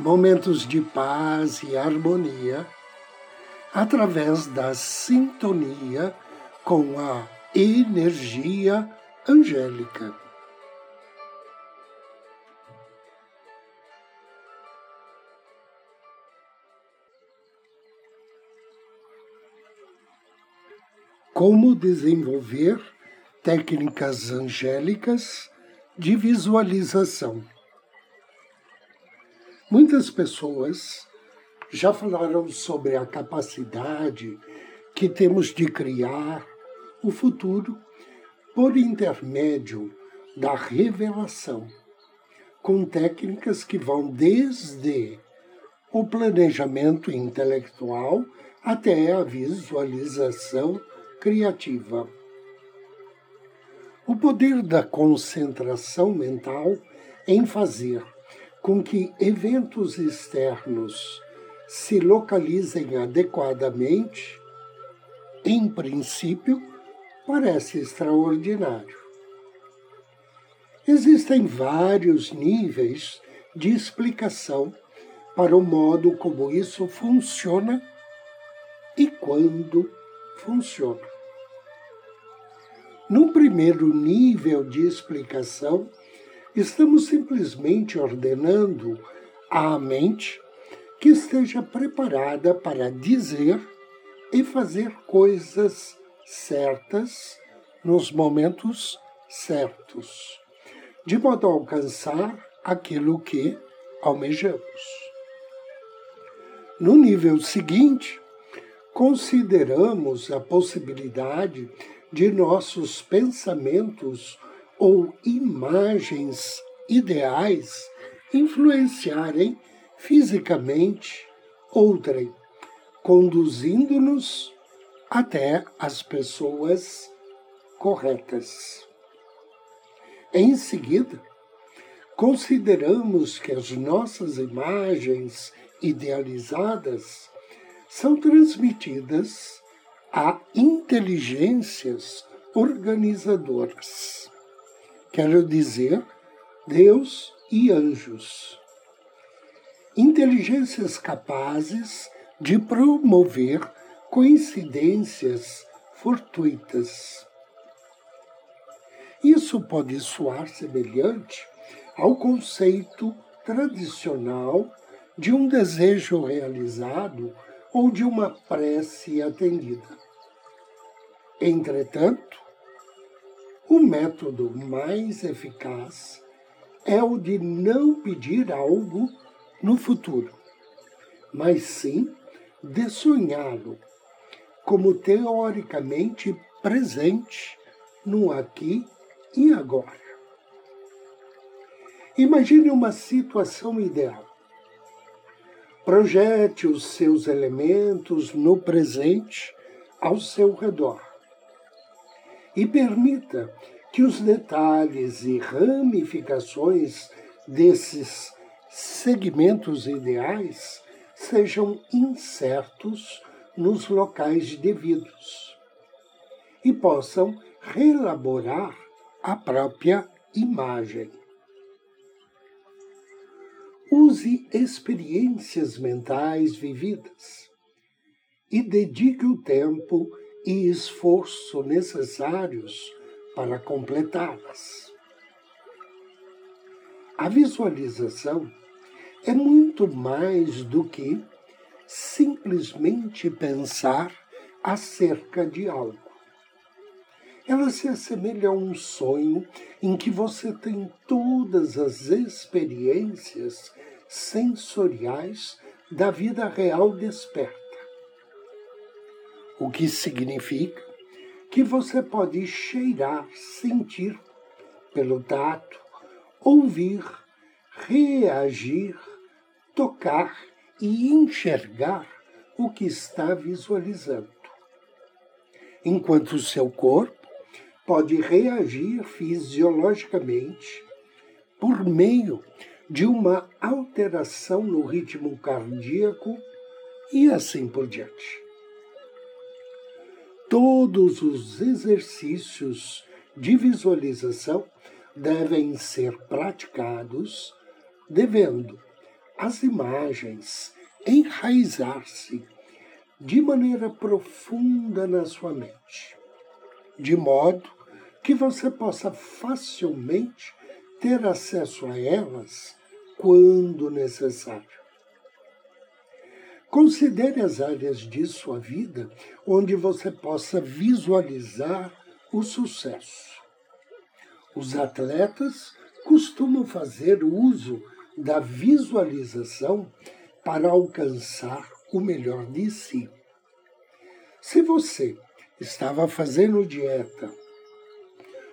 momentos de paz e harmonia através da sintonia com a energia angélica. Como desenvolver técnicas angélicas de visualização. Muitas pessoas já falaram sobre a capacidade que temos de criar o futuro por intermédio da revelação, com técnicas que vão desde o planejamento intelectual até a visualização criativa. O poder da concentração mental em fazer com que eventos externos se localizem adequadamente, em princípio, parece extraordinário. Existem vários níveis de explicação para o modo como isso funciona e quando funciona. No primeiro nível de explicação, Estamos simplesmente ordenando à mente que esteja preparada para dizer e fazer coisas certas nos momentos certos, de modo a alcançar aquilo que almejamos. No nível seguinte, consideramos a possibilidade de nossos pensamentos ou imagens ideais influenciarem fisicamente outrem, conduzindo-nos até as pessoas corretas. Em seguida, consideramos que as nossas imagens idealizadas são transmitidas a inteligências organizadoras quero dizer Deus e anjos. Inteligências capazes de promover coincidências fortuitas. Isso pode soar semelhante ao conceito tradicional de um desejo realizado ou de uma prece atendida. Entretanto, o método mais eficaz é o de não pedir algo no futuro, mas sim de sonhá-lo como teoricamente presente no aqui e agora. Imagine uma situação ideal. Projete os seus elementos no presente ao seu redor e permita que os detalhes e ramificações desses segmentos ideais sejam incertos nos locais devidos e possam reelaborar a própria imagem. Use experiências mentais vividas e dedique o tempo e esforço necessários para completá-las. A visualização é muito mais do que simplesmente pensar acerca de algo. Ela se assemelha a um sonho em que você tem todas as experiências sensoriais da vida real desperta o que significa que você pode cheirar, sentir pelo tato, ouvir, reagir, tocar e enxergar o que está visualizando. Enquanto o seu corpo pode reagir fisiologicamente por meio de uma alteração no ritmo cardíaco e assim por diante. Todos os exercícios de visualização devem ser praticados, devendo as imagens enraizar-se de maneira profunda na sua mente, de modo que você possa facilmente ter acesso a elas quando necessário. Considere as áreas de sua vida onde você possa visualizar o sucesso. Os atletas costumam fazer uso da visualização para alcançar o melhor de si. Se você estava fazendo dieta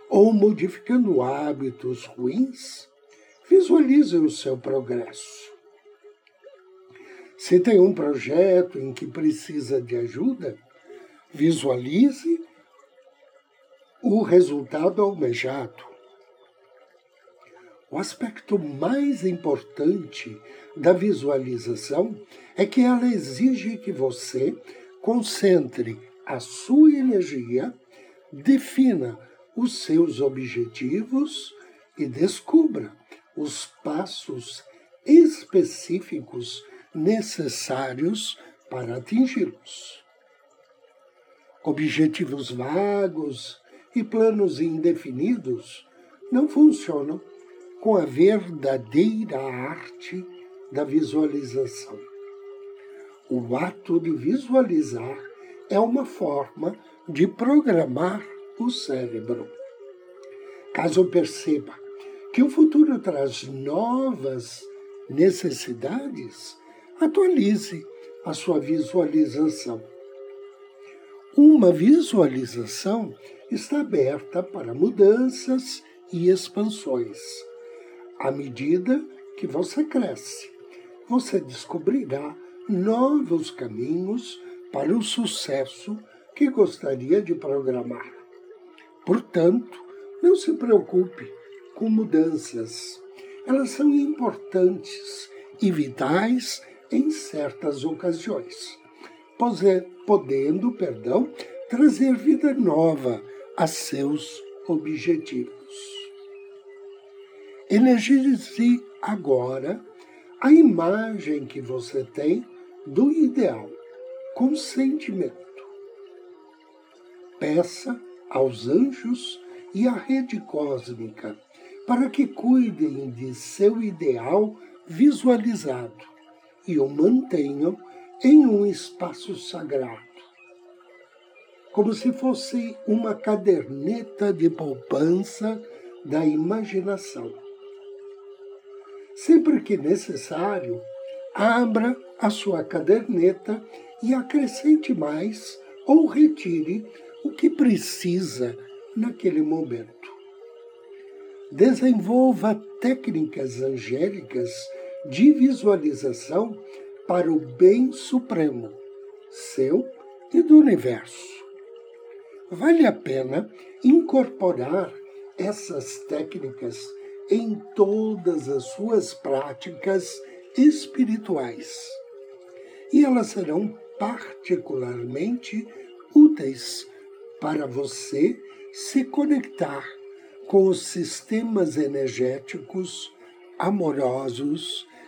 ou modificando hábitos ruins, visualize o seu progresso. Se tem um projeto em que precisa de ajuda, visualize o resultado almejado. O aspecto mais importante da visualização é que ela exige que você concentre a sua energia, defina os seus objetivos e descubra os passos específicos necessários para atingi-los. Objetivos vagos e planos indefinidos não funcionam com a verdadeira arte da visualização. O ato de visualizar é uma forma de programar o cérebro. Caso perceba que o futuro traz novas necessidades, atualize a sua visualização. Uma visualização está aberta para mudanças e expansões à medida que você cresce, você descobrirá novos caminhos para o sucesso que gostaria de programar. Portanto, não se preocupe com mudanças. Elas são importantes e vitais em certas ocasiões, podendo, perdão, trazer vida nova a seus objetivos. Energize agora a imagem que você tem do ideal, com sentimento. Peça aos anjos e à rede cósmica para que cuidem de seu ideal visualizado e o mantenham em um espaço sagrado, como se fosse uma caderneta de poupança da imaginação Sempre que necessário, abra a sua caderneta e acrescente mais ou retire o que precisa naquele momento. Desenvolva técnicas angélicas de visualização para o bem supremo, seu e do universo. Vale a pena incorporar essas técnicas em todas as suas práticas espirituais. E elas serão particularmente úteis para você se conectar com os sistemas energéticos amorosos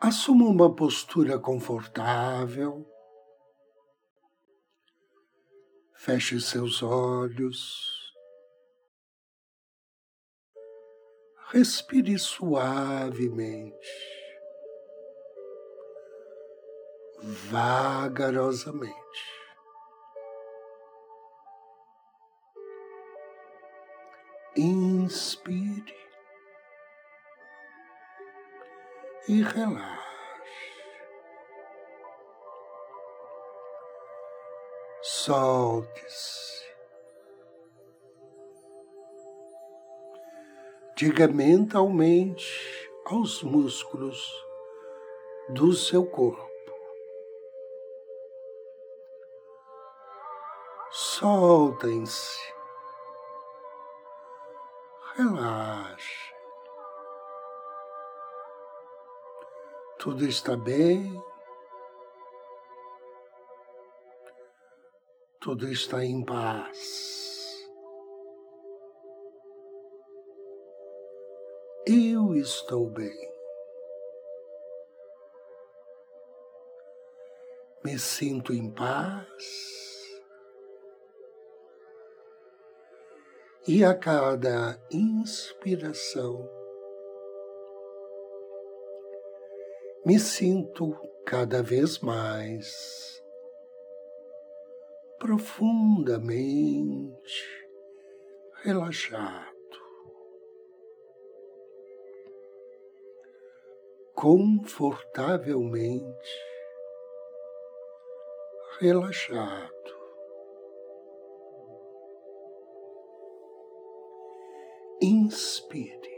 Assuma uma postura confortável. Feche seus olhos. respire suavemente. vagarosamente. Inspire e relaxe. Solte-se. Diga mentalmente aos músculos do seu corpo. Soltem-se. Relaxe. Tudo está bem. Tudo está em paz. Eu estou bem. Me sinto em paz. E a cada inspiração, me sinto cada vez mais profundamente relaxado, confortavelmente relaxado. Inspire.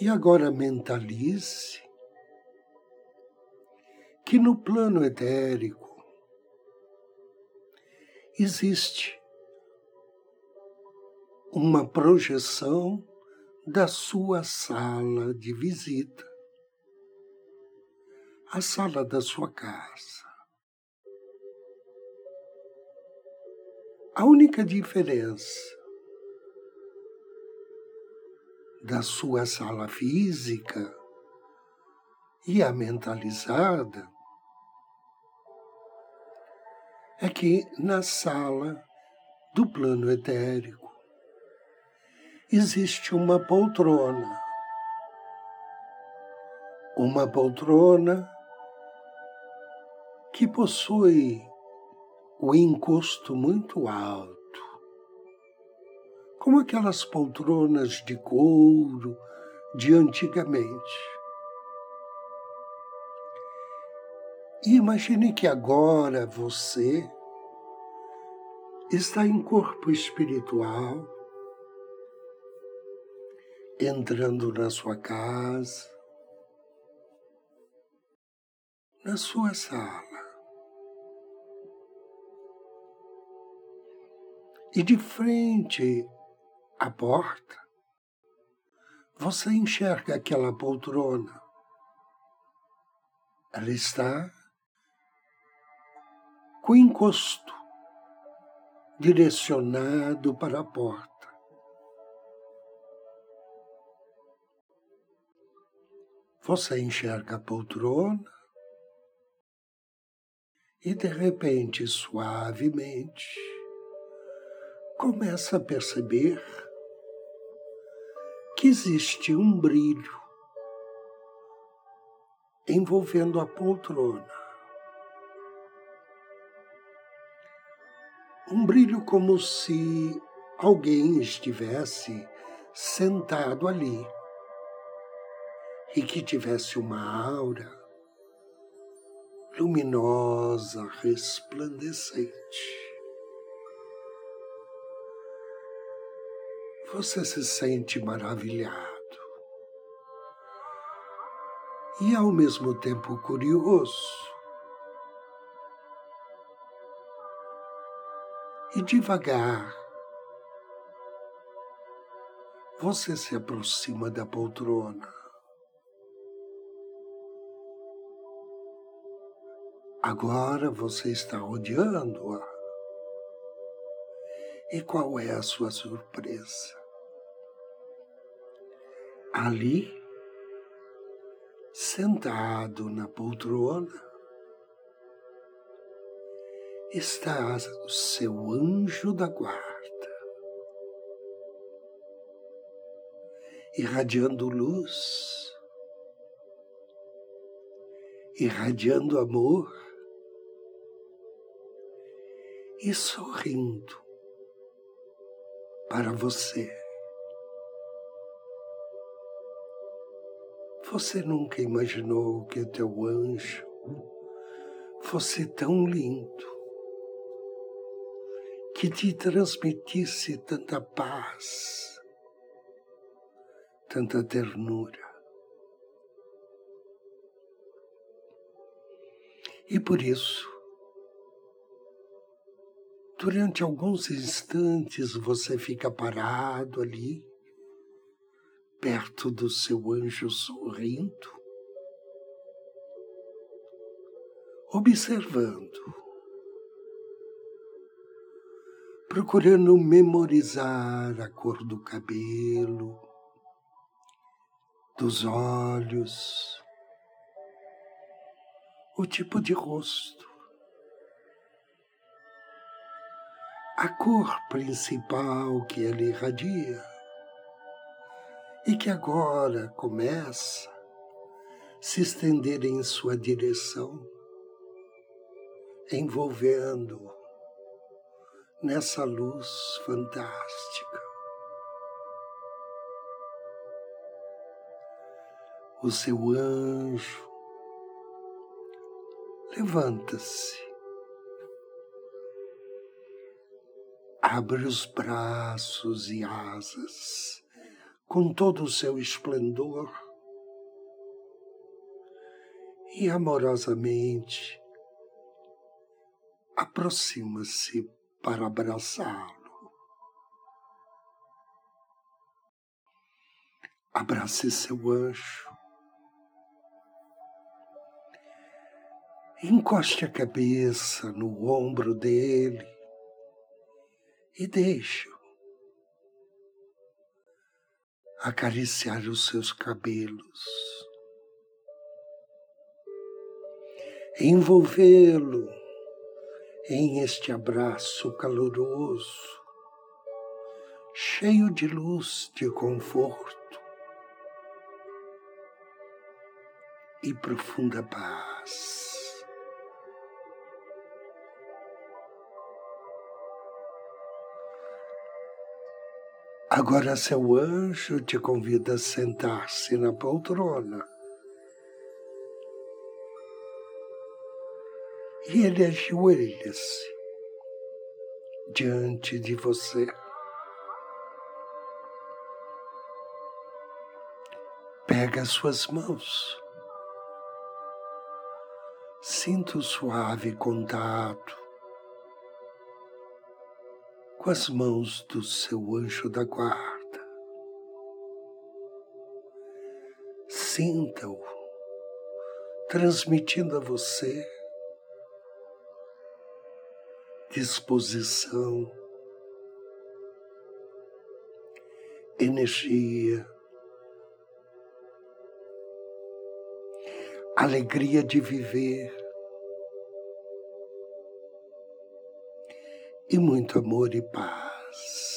E agora mentalize que no plano etérico existe uma projeção da sua sala de visita, a sala da sua casa. A única diferença da sua sala física e a mentalizada é que na sala do plano etérico existe uma poltrona. Uma poltrona que possui o encosto muito alto, como aquelas poltronas de couro de antigamente. E imagine que agora você está em corpo espiritual, entrando na sua casa, na sua sala. E de frente à porta, você enxerga aquela poltrona. Ela está com encosto direcionado para a porta. Você enxerga a poltrona e de repente, suavemente, começa a perceber que existe um brilho envolvendo a poltrona. um brilho como se alguém estivesse sentado ali e que tivesse uma aura luminosa, resplandecente. Você se sente maravilhado e ao mesmo tempo curioso e devagar você se aproxima da poltrona. Agora você está rodeando-a. E qual é a sua surpresa? Ali, sentado na poltrona, está o seu anjo da guarda, irradiando luz, irradiando amor e sorrindo para você. Você nunca imaginou que o teu anjo fosse tão lindo, que te transmitisse tanta paz, tanta ternura. E por isso, durante alguns instantes você fica parado ali, perto do seu anjo sorrindo, observando, procurando memorizar a cor do cabelo, dos olhos, o tipo de rosto, a cor principal que ele irradia e que agora começa a se estender em sua direção, envolvendo nessa luz fantástica. O seu anjo levanta-se, abre os braços e asas com todo o seu esplendor e amorosamente aproxima-se para abraçá-lo. Abrace seu anjo. Encoste a cabeça no ombro dele e deixe-o acariciar os seus cabelos, envolvê-lo em este abraço caloroso, cheio de luz, de conforto e profunda paz. Agora seu anjo te convida a sentar-se na poltrona. E ele ajoelha-se diante de você. Pega as suas mãos. Sinta o suave contato com as mãos do seu anjo da guarda. Sinta-o transmitindo a você disposição, energia, alegria de viver e muito amor e paz.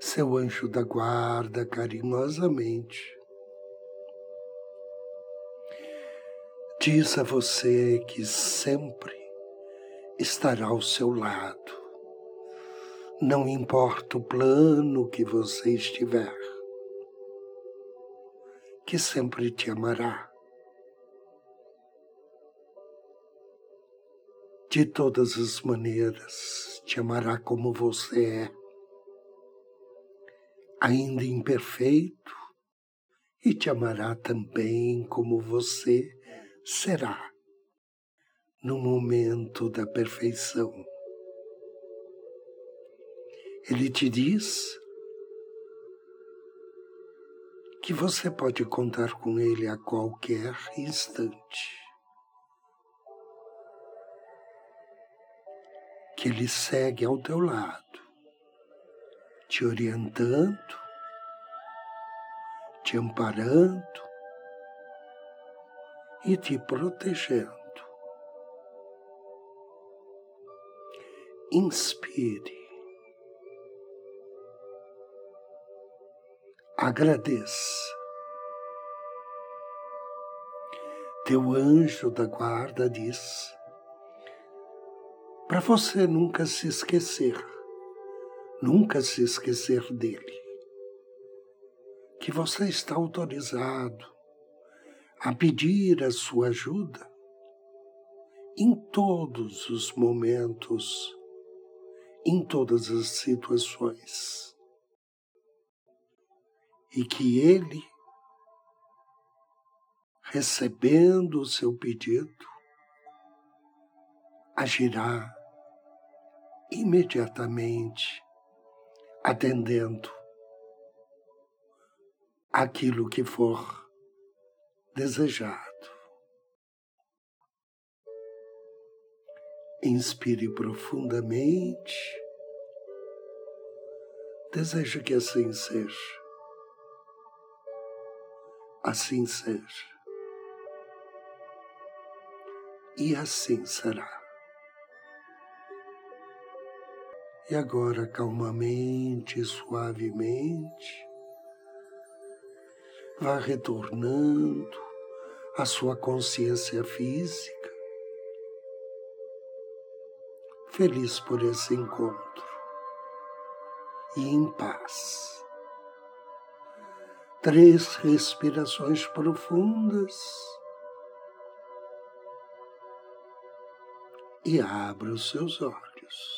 Seu anjo da guarda carinhosamente diz a você que sempre estará ao seu lado, não importa o plano que você estiver, que sempre te amará de todas as maneiras, te amará como você é, ainda imperfeito, e te amará também como você será no momento da perfeição. Ele te diz que você pode contar com ele a qualquer instante. Que Ele segue ao teu lado, te orientando, te amparando e te protegendo. Inspire. agradeça. Teu anjo da guarda diz para você nunca se esquecer, nunca se esquecer dele, que você está autorizado a pedir a sua ajuda em todos os momentos, em todas as situações. E que ele, recebendo o seu pedido, agirá imediatamente, atendendo aquilo que for desejado. Inspire profundamente. Desejo que assim seja. Assim seja. E assim será. E agora, calmamente, suavemente, vá retornando à sua consciência física, feliz por esse encontro e em paz. Três respirações profundas e abra os seus olhos.